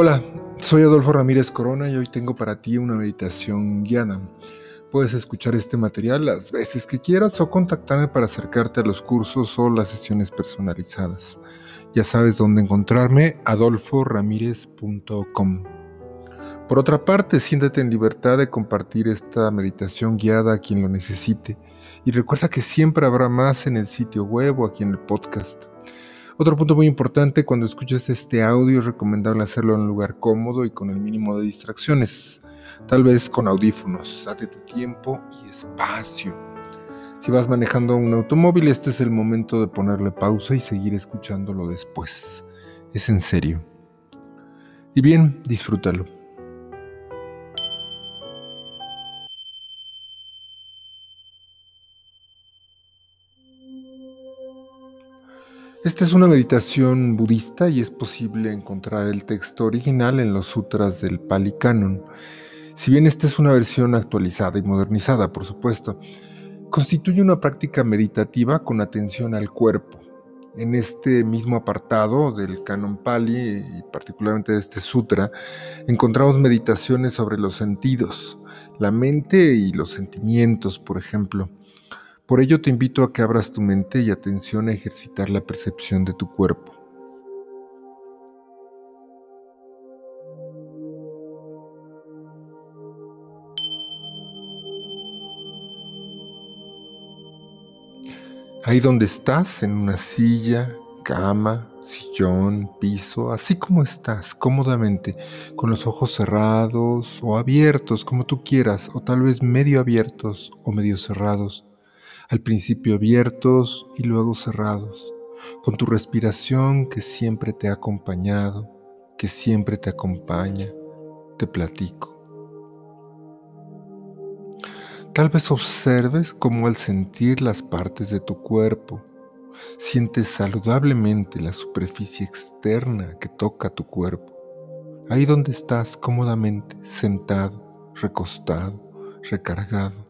Hola, soy Adolfo Ramírez Corona y hoy tengo para ti una meditación guiada. Puedes escuchar este material las veces que quieras o contactarme para acercarte a los cursos o las sesiones personalizadas. Ya sabes dónde encontrarme, adolforamírez.com. Por otra parte, siéntate en libertad de compartir esta meditación guiada a quien lo necesite. Y recuerda que siempre habrá más en el sitio web o aquí en el podcast. Otro punto muy importante cuando escuches este audio es recomendable hacerlo en un lugar cómodo y con el mínimo de distracciones, tal vez con audífonos. Date tu tiempo y espacio. Si vas manejando un automóvil, este es el momento de ponerle pausa y seguir escuchándolo después. Es en serio. Y bien, disfrútalo. Esta es una meditación budista y es posible encontrar el texto original en los sutras del Pali Canon. Si bien esta es una versión actualizada y modernizada, por supuesto, constituye una práctica meditativa con atención al cuerpo. En este mismo apartado del Canon Pali y particularmente de este sutra, encontramos meditaciones sobre los sentidos, la mente y los sentimientos, por ejemplo. Por ello te invito a que abras tu mente y atención a ejercitar la percepción de tu cuerpo. Ahí donde estás, en una silla, cama, sillón, piso, así como estás, cómodamente, con los ojos cerrados o abiertos, como tú quieras, o tal vez medio abiertos o medio cerrados al principio abiertos y luego cerrados, con tu respiración que siempre te ha acompañado, que siempre te acompaña, te platico. Tal vez observes cómo al sentir las partes de tu cuerpo, sientes saludablemente la superficie externa que toca tu cuerpo, ahí donde estás cómodamente, sentado, recostado, recargado.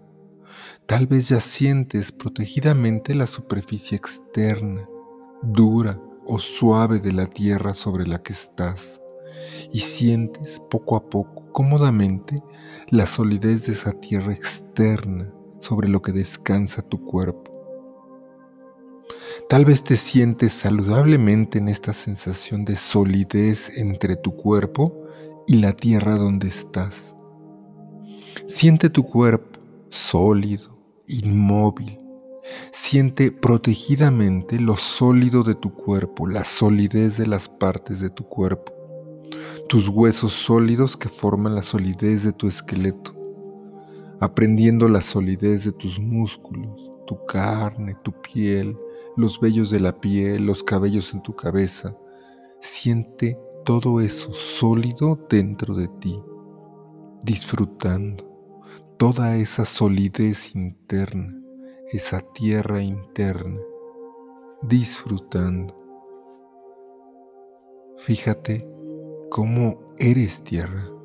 Tal vez ya sientes protegidamente la superficie externa, dura o suave de la tierra sobre la que estás y sientes poco a poco, cómodamente, la solidez de esa tierra externa sobre lo que descansa tu cuerpo. Tal vez te sientes saludablemente en esta sensación de solidez entre tu cuerpo y la tierra donde estás. Siente tu cuerpo sólido, inmóvil. Siente protegidamente lo sólido de tu cuerpo, la solidez de las partes de tu cuerpo, tus huesos sólidos que forman la solidez de tu esqueleto, aprendiendo la solidez de tus músculos, tu carne, tu piel, los vellos de la piel, los cabellos en tu cabeza. Siente todo eso sólido dentro de ti, disfrutando toda esa solidez interna, esa tierra interna, disfrutando. Fíjate cómo eres tierra.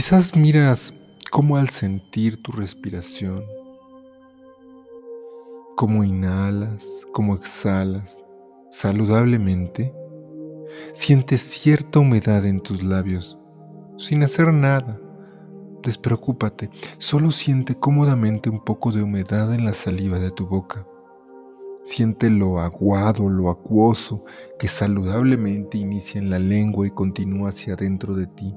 Quizás miras cómo al sentir tu respiración, cómo inhalas, cómo exhalas saludablemente, sientes cierta humedad en tus labios, sin hacer nada. Despreocúpate, solo siente cómodamente un poco de humedad en la saliva de tu boca. Siente lo aguado, lo acuoso que saludablemente inicia en la lengua y continúa hacia adentro de ti.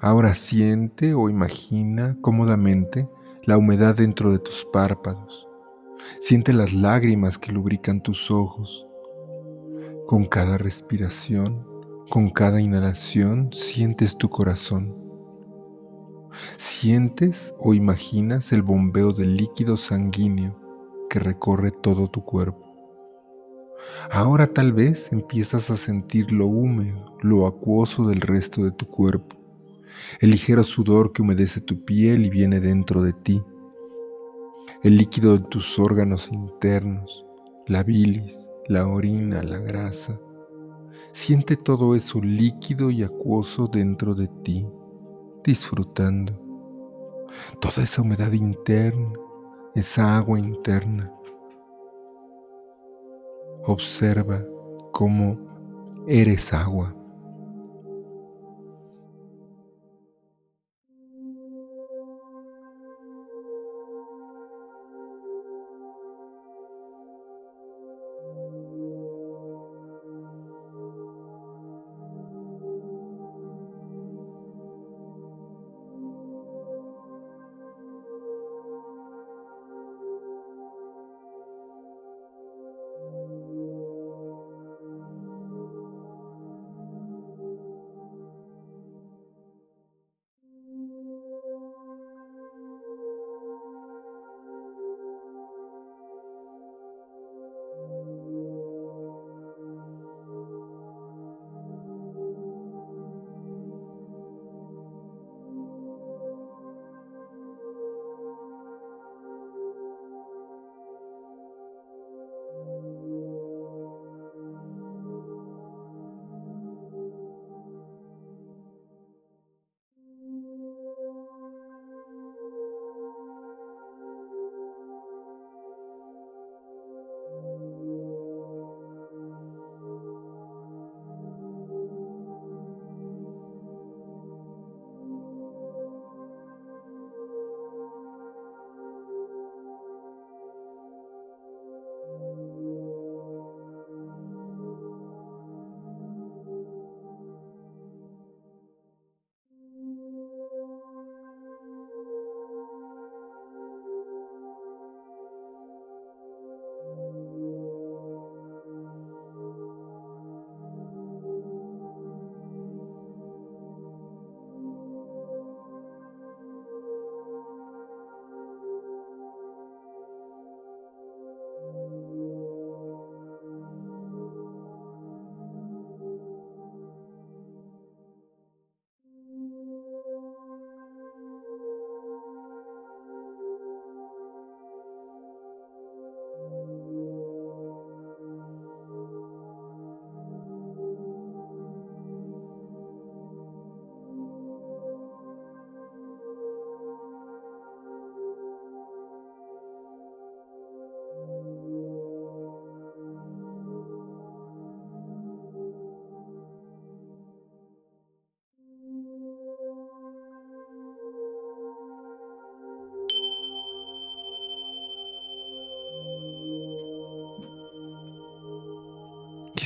Ahora siente o imagina cómodamente la humedad dentro de tus párpados. Siente las lágrimas que lubrican tus ojos. Con cada respiración, con cada inhalación, sientes tu corazón. Sientes o imaginas el bombeo del líquido sanguíneo que recorre todo tu cuerpo. Ahora tal vez empiezas a sentir lo húmedo, lo acuoso del resto de tu cuerpo, el ligero sudor que humedece tu piel y viene dentro de ti, el líquido de tus órganos internos, la bilis, la orina, la grasa. Siente todo eso líquido y acuoso dentro de ti, disfrutando. Toda esa humedad interna, esa agua interna. Observa cómo eres agua.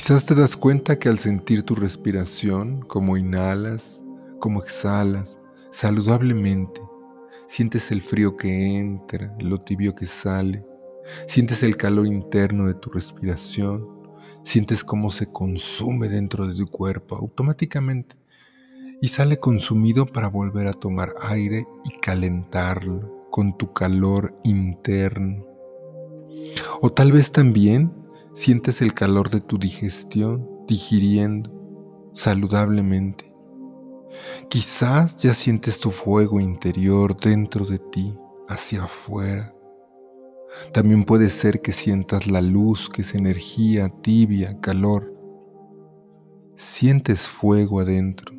Quizás te das cuenta que al sentir tu respiración, como inhalas, como exhalas, saludablemente, sientes el frío que entra, lo tibio que sale, sientes el calor interno de tu respiración, sientes cómo se consume dentro de tu cuerpo automáticamente y sale consumido para volver a tomar aire y calentarlo con tu calor interno. O tal vez también Sientes el calor de tu digestión digiriendo saludablemente. Quizás ya sientes tu fuego interior dentro de ti, hacia afuera. También puede ser que sientas la luz, que es energía tibia, calor. Sientes fuego adentro,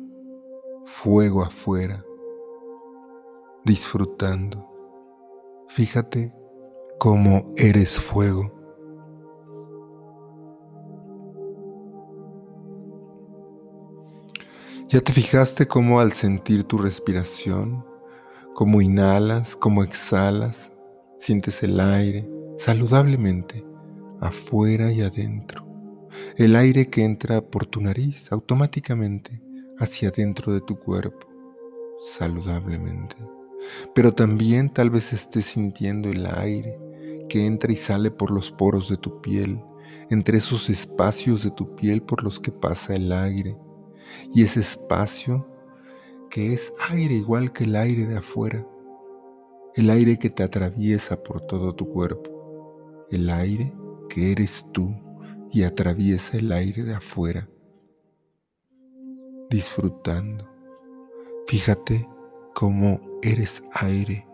fuego afuera, disfrutando. Fíjate cómo eres fuego. ¿Ya te fijaste cómo al sentir tu respiración, cómo inhalas, cómo exhalas, sientes el aire saludablemente afuera y adentro? El aire que entra por tu nariz automáticamente hacia adentro de tu cuerpo, saludablemente. Pero también tal vez estés sintiendo el aire que entra y sale por los poros de tu piel, entre esos espacios de tu piel por los que pasa el aire y ese espacio que es aire igual que el aire de afuera, el aire que te atraviesa por todo tu cuerpo, el aire que eres tú y atraviesa el aire de afuera, disfrutando. Fíjate cómo eres aire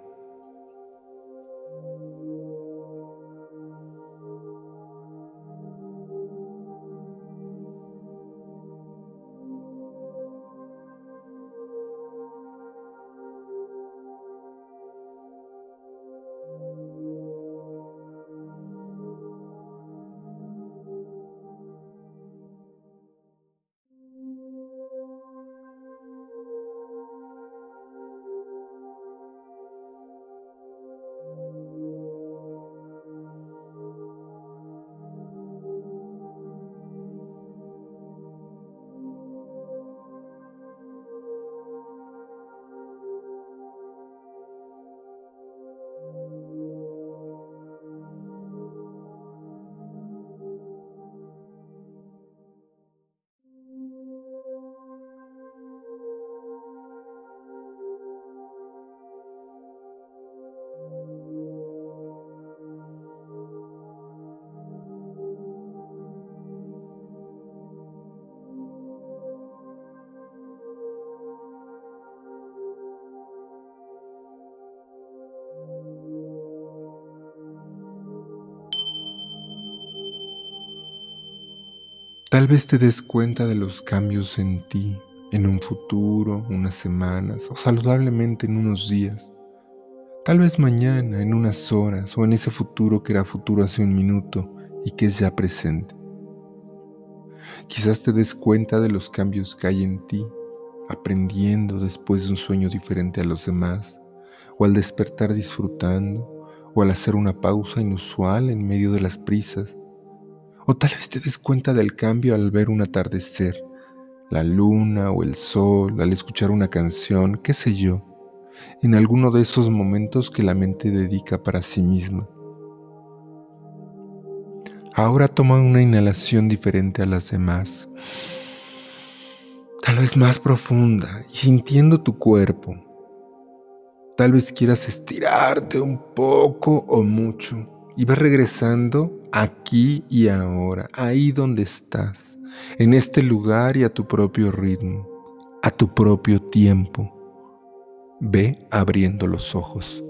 Tal vez te des cuenta de los cambios en ti en un futuro, unas semanas o saludablemente en unos días. Tal vez mañana, en unas horas o en ese futuro que era futuro hace un minuto y que es ya presente. Quizás te des cuenta de los cambios que hay en ti, aprendiendo después de un sueño diferente a los demás, o al despertar disfrutando, o al hacer una pausa inusual en medio de las prisas o tal vez te des cuenta del cambio al ver un atardecer, la luna o el sol, al escuchar una canción, qué sé yo, en alguno de esos momentos que la mente dedica para sí misma. Ahora toma una inhalación diferente a las demás, tal vez más profunda y sintiendo tu cuerpo. Tal vez quieras estirarte un poco o mucho y vas regresando aquí y ahora, ahí donde estás, en este lugar y a tu propio ritmo, a tu propio tiempo. Ve abriendo los ojos.